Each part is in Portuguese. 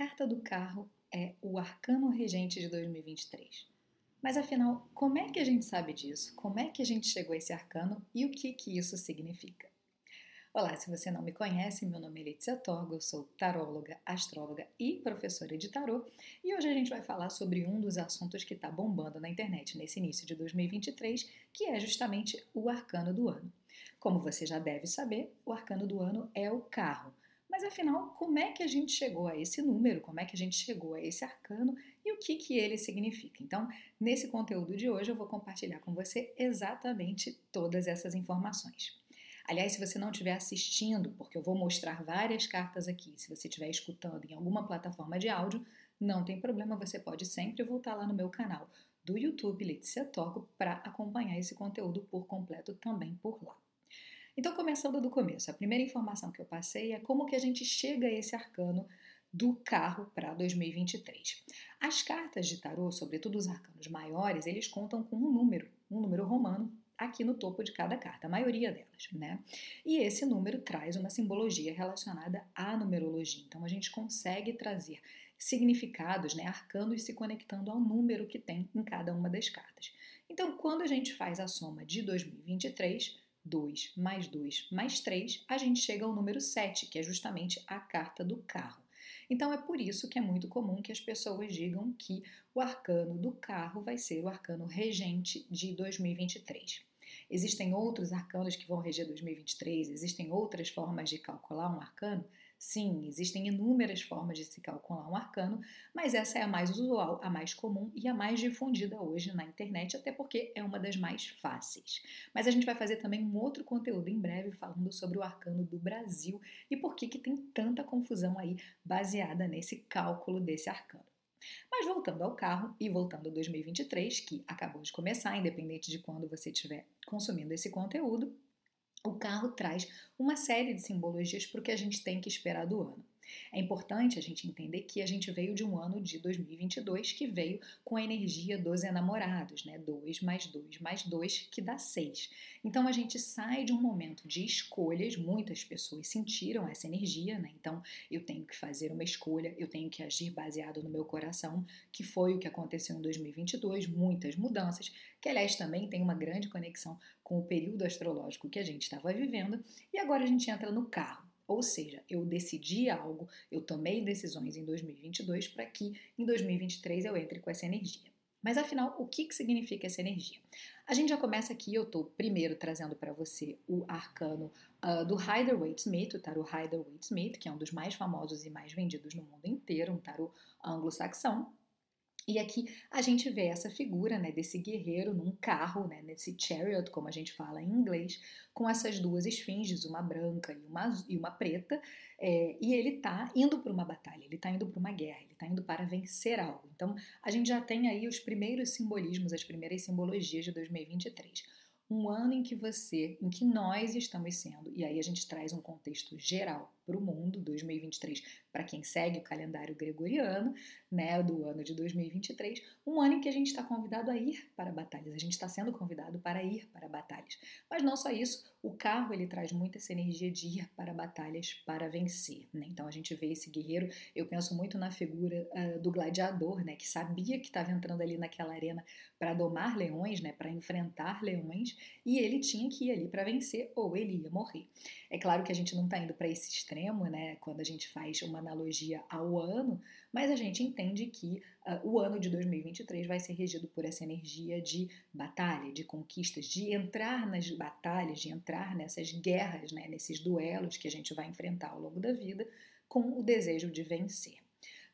carta do carro é o arcano regente de 2023. Mas afinal, como é que a gente sabe disso? Como é que a gente chegou a esse arcano e o que, que isso significa? Olá, se você não me conhece, meu nome é Letícia Torgo, eu sou taróloga, astróloga e professora de tarô, e hoje a gente vai falar sobre um dos assuntos que está bombando na internet nesse início de 2023, que é justamente o arcano do ano. Como você já deve saber, o arcano do ano é o carro, mas afinal, como é que a gente chegou a esse número? Como é que a gente chegou a esse arcano e o que, que ele significa? Então, nesse conteúdo de hoje, eu vou compartilhar com você exatamente todas essas informações. Aliás, se você não estiver assistindo, porque eu vou mostrar várias cartas aqui, se você estiver escutando em alguma plataforma de áudio, não tem problema, você pode sempre voltar lá no meu canal do YouTube Letícia Toco para acompanhar esse conteúdo por completo também por lá. Então, começando do começo, a primeira informação que eu passei é como que a gente chega a esse arcano do carro para 2023. As cartas de tarô, sobretudo os arcanos maiores, eles contam com um número, um número romano aqui no topo de cada carta, a maioria delas, né? E esse número traz uma simbologia relacionada à numerologia. Então a gente consegue trazer significados, né, arcanos se conectando ao número que tem em cada uma das cartas. Então, quando a gente faz a soma de 2023, 2 mais 2 mais 3, a gente chega ao número 7, que é justamente a carta do carro. Então é por isso que é muito comum que as pessoas digam que o arcano do carro vai ser o arcano regente de 2023. Existem outros arcanos que vão reger 2023, existem outras formas de calcular um arcano? Sim, existem inúmeras formas de se calcular um arcano, mas essa é a mais usual, a mais comum e a mais difundida hoje na internet, até porque é uma das mais fáceis. Mas a gente vai fazer também um outro conteúdo em breve falando sobre o arcano do Brasil e por que, que tem tanta confusão aí baseada nesse cálculo desse arcano. Mas voltando ao carro e voltando a 2023, que acabou de começar, independente de quando você estiver consumindo esse conteúdo, o carro traz uma série de simbologias para o que a gente tem que esperar do ano. É importante a gente entender que a gente veio de um ano de 2022 que veio com a energia dos enamorados, né? 2 mais 2 mais 2, que dá 6. Então a gente sai de um momento de escolhas, muitas pessoas sentiram essa energia, né? Então eu tenho que fazer uma escolha, eu tenho que agir baseado no meu coração, que foi o que aconteceu em 2022, muitas mudanças, que aliás também tem uma grande conexão com o período astrológico que a gente estava vivendo, e agora a gente entra no carro. Ou seja, eu decidi algo, eu tomei decisões em 2022 para que em 2023 eu entre com essa energia. Mas afinal, o que, que significa essa energia? A gente já começa aqui, eu estou primeiro trazendo para você o arcano uh, do Rider-Waite-Smith, o tarot Rider-Waite-Smith, que é um dos mais famosos e mais vendidos no mundo inteiro, um tarot anglo-saxão. E aqui a gente vê essa figura né, desse guerreiro num carro, né, nesse chariot, como a gente fala em inglês, com essas duas esfinges, uma branca e uma, e uma preta, é, e ele está indo para uma batalha, ele está indo para uma guerra, ele está indo para vencer algo. Então a gente já tem aí os primeiros simbolismos, as primeiras simbologias de 2023 um ano em que você, em que nós estamos sendo, e aí a gente traz um contexto geral para o mundo, 2023, para quem segue o calendário gregoriano, né, do ano de 2023, um ano em que a gente está convidado a ir para batalhas, a gente está sendo convidado para ir para batalhas. Mas não só isso, o carro ele traz muito essa energia de ir para batalhas para vencer, né? Então a gente vê esse guerreiro, eu penso muito na figura uh, do gladiador, né, que sabia que estava entrando ali naquela arena para domar leões, né, para enfrentar leões, e ele tinha que ir ali para vencer ou ele ia morrer. É claro que a gente não está indo para esse extremo, né, quando a gente faz uma analogia ao ano, mas a gente entende que uh, o ano de 2023 vai ser regido por essa energia de batalha, de conquistas, de entrar nas batalhas, de entrar nessas guerras, né, nesses duelos que a gente vai enfrentar ao longo da vida com o desejo de vencer.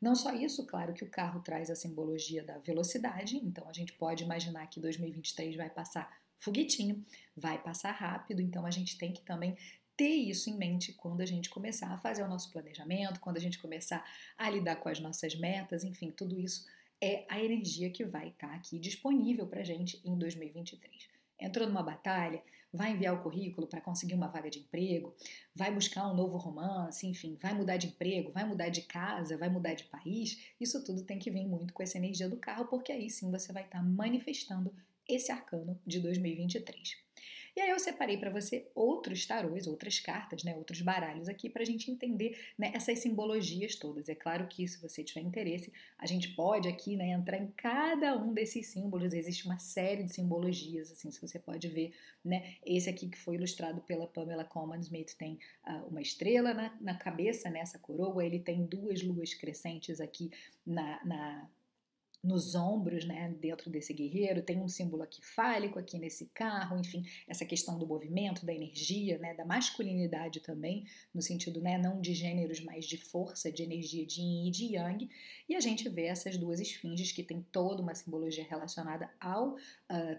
Não só isso, claro que o carro traz a simbologia da velocidade, então a gente pode imaginar que 2023 vai passar foguetinho, vai passar rápido, então a gente tem que também ter isso em mente quando a gente começar a fazer o nosso planejamento, quando a gente começar a lidar com as nossas metas, enfim, tudo isso é a energia que vai estar aqui disponível para a gente em 2023. Entrou numa batalha, vai enviar o currículo para conseguir uma vaga de emprego, vai buscar um novo romance, enfim, vai mudar de emprego, vai mudar de casa, vai mudar de país. Isso tudo tem que vir muito com essa energia do carro, porque aí sim você vai estar manifestando esse arcano de 2023. E aí eu separei para você outros tarôs, outras cartas, né, outros baralhos aqui para a gente entender né, essas simbologias todas. É claro que se você tiver interesse, a gente pode aqui né, entrar em cada um desses símbolos. Existe uma série de simbologias, assim, se você pode ver, né, esse aqui que foi ilustrado pela Pamela Coleman Smith tem uh, uma estrela na, na cabeça, nessa coroa, ele tem duas luas crescentes aqui na, na nos ombros, né, dentro desse guerreiro, tem um símbolo aqui fálico aqui nesse carro, enfim, essa questão do movimento, da energia, né, da masculinidade também, no sentido, né, não de gêneros, mas de força, de energia de yin e de yang, e a gente vê essas duas esfinges que tem toda uma simbologia relacionada ao uh,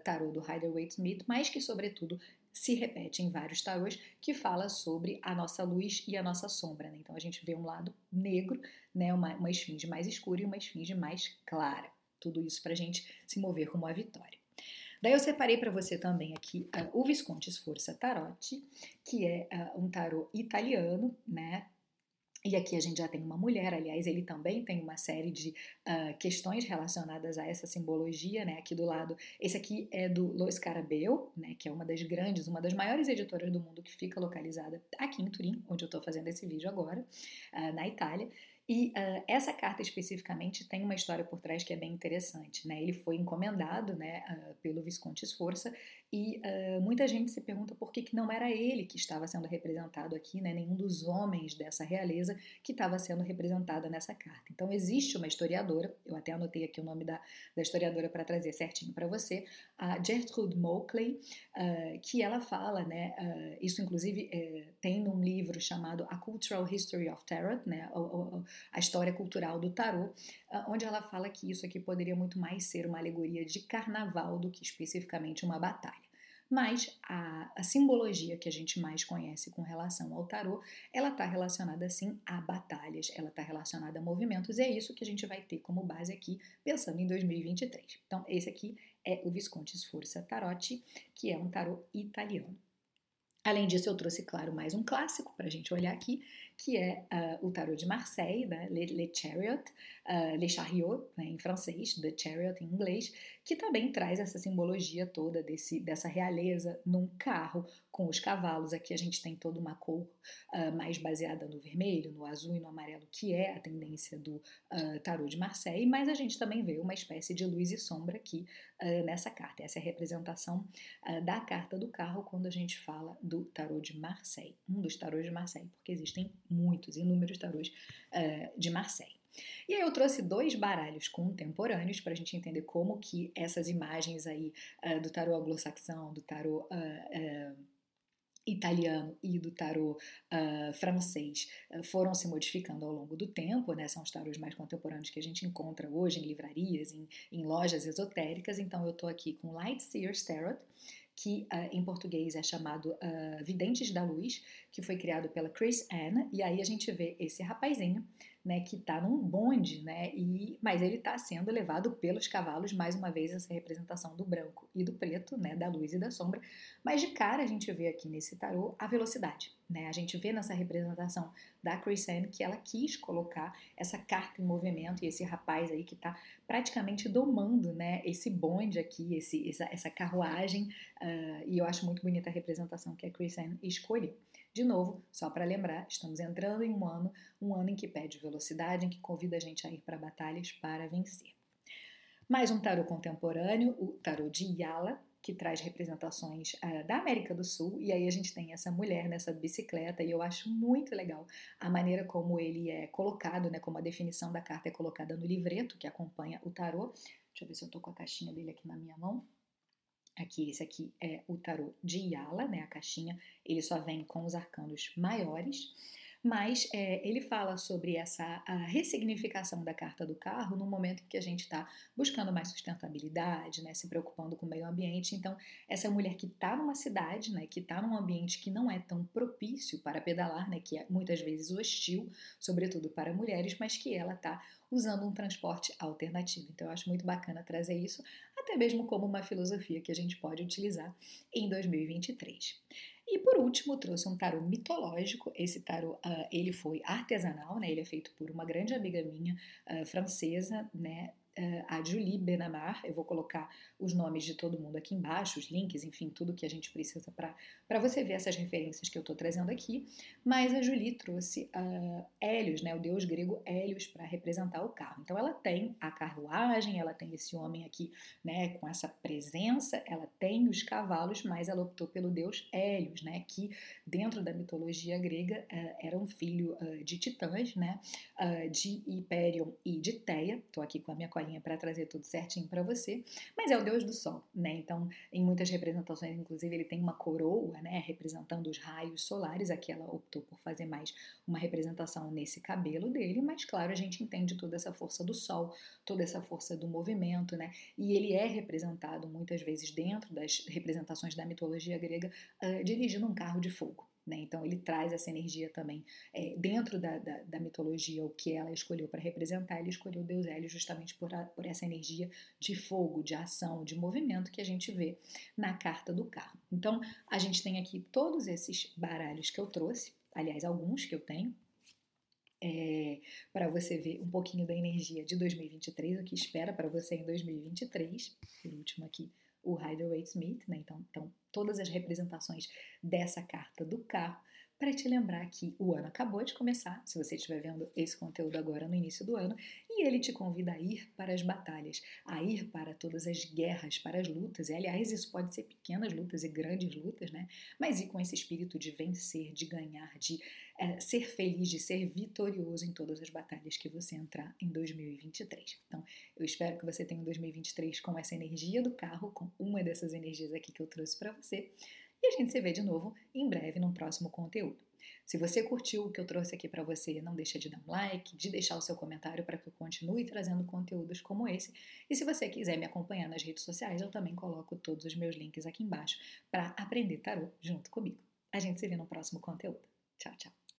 tarô do Rider-Waite-Smith, mas que, sobretudo, se repete em vários tarôs, que fala sobre a nossa luz e a nossa sombra. Né? Então a gente vê um lado negro, né? uma, uma esfinge mais escura e uma esfinge mais clara. Tudo isso para a gente se mover rumo à vitória. Daí eu separei para você também aqui uh, o Visconti Sforza Tarotti, que é uh, um tarô italiano, né? E aqui a gente já tem uma mulher, aliás, ele também tem uma série de uh, questões relacionadas a essa simbologia, né? Aqui do lado, esse aqui é do Lois Carabel, né? Que é uma das grandes, uma das maiores editoras do mundo que fica localizada aqui em Turim, onde eu estou fazendo esse vídeo agora, na Itália. E uh, essa carta especificamente tem uma história por trás que é bem interessante. Né? Ele foi encomendado né, uh, pelo Visconde Sforza e uh, muita gente se pergunta por que, que não era ele que estava sendo representado aqui, né? nenhum dos homens dessa realeza que estava sendo representada nessa carta. Então, existe uma historiadora, eu até anotei aqui o nome da, da historiadora para trazer certinho para você, a Gertrude uh, que ela fala, né, isso inclusive uh, tem num livro chamado A Cultural History of Tarot, né, a, a história cultural do tarot, onde ela fala que isso aqui poderia muito mais ser uma alegoria de carnaval do que especificamente uma batalha. Mas a, a, simbologia que a gente mais conhece com relação ao tarô, ela está relacionada sim a batalhas, ela está relacionada a movimentos, e é isso que a gente vai ter como base aqui, pensando em 2023. Então, esse aqui é o Visconti Sforza Tarotti, que é um tarô italiano. Além disso, eu trouxe, claro, mais um clássico para a gente olhar aqui, que é uh, o Tarot de Marseille, né? Le, Le Chariot, uh, Le Chariot, né, em francês, The Chariot em inglês, que também traz essa simbologia toda desse, dessa realeza num carro com os cavalos. Aqui a gente tem toda uma cor uh, mais baseada no vermelho, no azul e no amarelo, que é a tendência do Tarot de Marseille, mas a gente também vê uma espécie de luz e sombra aqui nessa carta. Essa é a representação da carta do carro quando a gente fala do Tarot de Marseille, um dos Tarôs de Marseille, porque existem muitos, inúmeros tarôs de Marseille. E aí eu trouxe dois baralhos contemporâneos para a gente entender como que essas imagens aí uh, do tarô anglo-saxão, do tarô uh, uh, italiano e do tarô francês foram se modificando ao longo do tempo, né? São os tarôs mais contemporâneos que a gente encontra hoje em livrarias, em, em lojas esotéricas. Então eu estou aqui com Light Seer's Tarot, que uh, em português é chamado uh, Videntes da Luz, que foi criado pela Chris Ann, e aí a gente vê esse rapazinho né, que está num bonde, né, e, mas ele está sendo levado pelos cavalos, mais uma vez essa representação do branco e do preto, né, da luz e da sombra, mas de cara a gente vê aqui nesse tarô a velocidade, né, a gente vê nessa representação da Chrysanne que ela quis colocar essa carta em movimento e esse rapaz aí que está praticamente domando, né, esse bonde aqui, esse, essa, essa carruagem, uh, e eu acho muito bonita a representação que a Chrysanne escolheu. De novo, só para lembrar, estamos entrando em um ano, um ano em que pede velocidade, em que convida a gente a ir para batalhas para vencer. Mais um tarô contemporâneo, o tarô de Yala, que traz representações uh, da América do Sul, e aí a gente tem essa mulher nessa bicicleta, e eu acho muito legal a maneira como ele é colocado, né, como a definição da carta é colocada no livreto que acompanha o tarô. Deixa eu ver se eu estou com a caixinha dele aqui na minha mão. Aqui, esse aqui é o tarô de Yala, né? A caixinha, ele só vem com os arcanos maiores mas é, ele fala sobre essa ressignificação da carta do carro no momento em que a gente está buscando mais sustentabilidade, né, se preocupando com o meio ambiente. Então, essa mulher que está numa cidade, né, que está num ambiente que não é tão propício para pedalar, né, que é muitas vezes hostil, sobretudo para mulheres, mas que ela está usando um transporte alternativo. Então, eu acho muito bacana trazer isso, até mesmo como uma filosofia que a gente pode utilizar em 2023. E por último, trouxe um tarô mitológico. Esse tarô, uh, ele foi artesanal, né? Ele é feito por uma grande amiga minha uh, francesa, né? Uh, a Julie Benamar. Eu vou colocar os nomes de todo mundo aqui embaixo, os links, enfim, tudo que a gente precisa para você ver essas referências que eu estou trazendo aqui. Mas a Julie trouxe uh, Hélios, né, o deus grego Hélios, para representar o carro. Então ela tem a carruagem, ela tem esse homem aqui né, com essa presença, ela tem os cavalos, mas ela optou pelo deus Hélios, né, que dentro da mitologia grega uh, era um filho uh, de titãs, né, de Hyperion e de Teia. Estou aqui com a minha colinha para trazer tudo certinho para você, mas é o deus do sol, né? Então, em muitas representações, inclusive, ele tem uma coroa, né, representando os raios solares. Aqui ela optou por fazer mais uma representação nesse cabelo dele, mas claro, a gente entende toda essa força do sol, toda essa força do movimento, né? E ele é representado muitas vezes dentro das representações da mitologia grega, uh, dirigindo um carro de fogo. Né? Então ele traz essa energia também é, dentro da, da, da, mitologia, o que ela escolheu para representar, ele escolheu Deus Hélio justamente por, a, por essa energia de fogo, de ação, de movimento que a gente vê na carta do carro. Então a gente tem aqui todos esses baralhos que eu trouxe, aliás, alguns que eu tenho, é, para você ver um pouquinho da energia de 2023, o que espera para você em 2023. O último aqui o Rider-Waite-Smith, né? Então, então, todas as representações dessa carta do carro, para te lembrar que o ano acabou de começar, se você estiver vendo esse conteúdo agora no início do ano, e ele te convida a ir para as batalhas, a ir para todas as guerras, para as lutas. E aliás, isso pode ser pequenas lutas e grandes lutas, né? Mas ir com esse espírito de vencer, de ganhar, de é, ser feliz, de ser vitorioso em todas as batalhas que você entrar em 2023. Então, eu espero que você tenha um 2023 com essa energia do carro, com uma dessas energias aqui que eu trouxe para você. E a gente se vê de novo em breve num próximo conteúdo. Se você curtiu o que eu trouxe aqui para você, não deixa de dar um like, de deixar o seu comentário para que eu continue trazendo conteúdos como esse. E se você quiser me acompanhar nas redes sociais, eu também coloco todos os meus links aqui embaixo para aprender tarô junto comigo. A gente se vê no próximo conteúdo. Tchau, tchau.